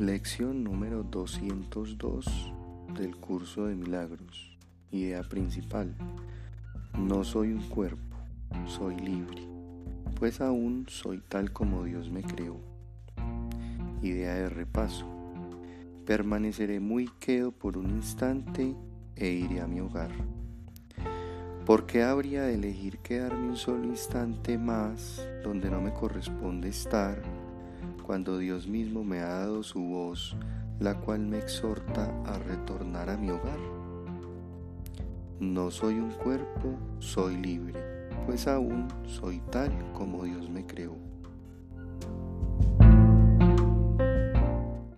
Lección número 202 del curso de milagros. Idea principal. No soy un cuerpo, soy libre, pues aún soy tal como Dios me creó. Idea de repaso. Permaneceré muy quedo por un instante e iré a mi hogar. ¿Por qué habría de elegir quedarme un solo instante más donde no me corresponde estar cuando Dios mismo me ha dado su voz, la cual me exhorta a retornar a mi hogar? No soy un cuerpo, soy libre, pues aún soy tal como Dios me.